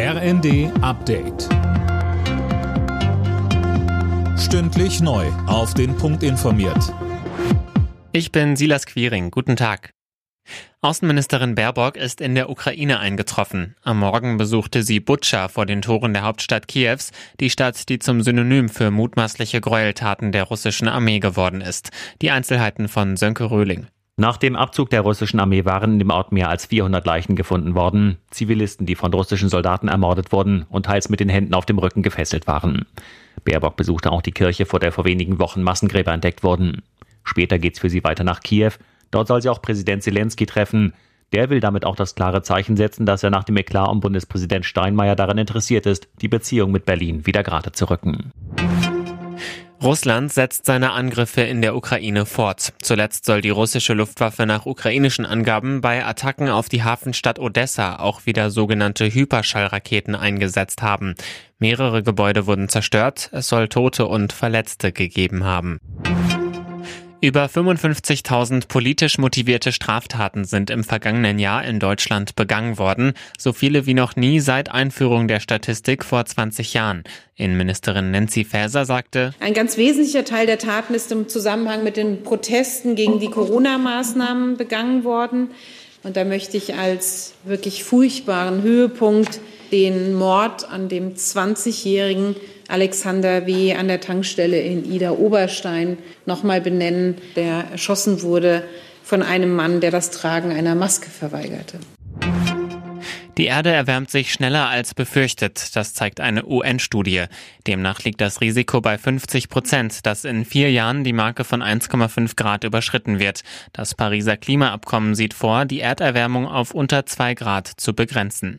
RND Update. Stündlich neu. Auf den Punkt informiert. Ich bin Silas Quiring. Guten Tag. Außenministerin Baerbock ist in der Ukraine eingetroffen. Am Morgen besuchte sie Butscha vor den Toren der Hauptstadt Kiews, die Stadt, die zum Synonym für mutmaßliche Gräueltaten der russischen Armee geworden ist. Die Einzelheiten von Sönke Röhling. Nach dem Abzug der russischen Armee waren in dem Ort mehr als 400 Leichen gefunden worden. Zivilisten, die von russischen Soldaten ermordet wurden und teils mit den Händen auf dem Rücken gefesselt waren. Baerbock besuchte auch die Kirche, vor der vor wenigen Wochen Massengräber entdeckt wurden. Später geht's für sie weiter nach Kiew. Dort soll sie auch Präsident Zelensky treffen. Der will damit auch das klare Zeichen setzen, dass er nach dem Eklat um Bundespräsident Steinmeier daran interessiert ist, die Beziehung mit Berlin wieder gerade zu rücken. Russland setzt seine Angriffe in der Ukraine fort. Zuletzt soll die russische Luftwaffe nach ukrainischen Angaben bei Attacken auf die Hafenstadt Odessa auch wieder sogenannte Hyperschallraketen eingesetzt haben. Mehrere Gebäude wurden zerstört, es soll Tote und Verletzte gegeben haben. Über 55.000 politisch motivierte Straftaten sind im vergangenen Jahr in Deutschland begangen worden, so viele wie noch nie seit Einführung der Statistik vor 20 Jahren. Innenministerin Nancy Faeser sagte, ein ganz wesentlicher Teil der Taten ist im Zusammenhang mit den Protesten gegen die Corona-Maßnahmen begangen worden. Und da möchte ich als wirklich furchtbaren Höhepunkt den Mord an dem 20-jährigen Alexander W. an der Tankstelle in Ida Oberstein nochmal benennen, der erschossen wurde von einem Mann, der das Tragen einer Maske verweigerte. Die Erde erwärmt sich schneller als befürchtet. Das zeigt eine UN-Studie. Demnach liegt das Risiko bei 50 Prozent, dass in vier Jahren die Marke von 1,5 Grad überschritten wird. Das Pariser Klimaabkommen sieht vor, die Erderwärmung auf unter zwei Grad zu begrenzen.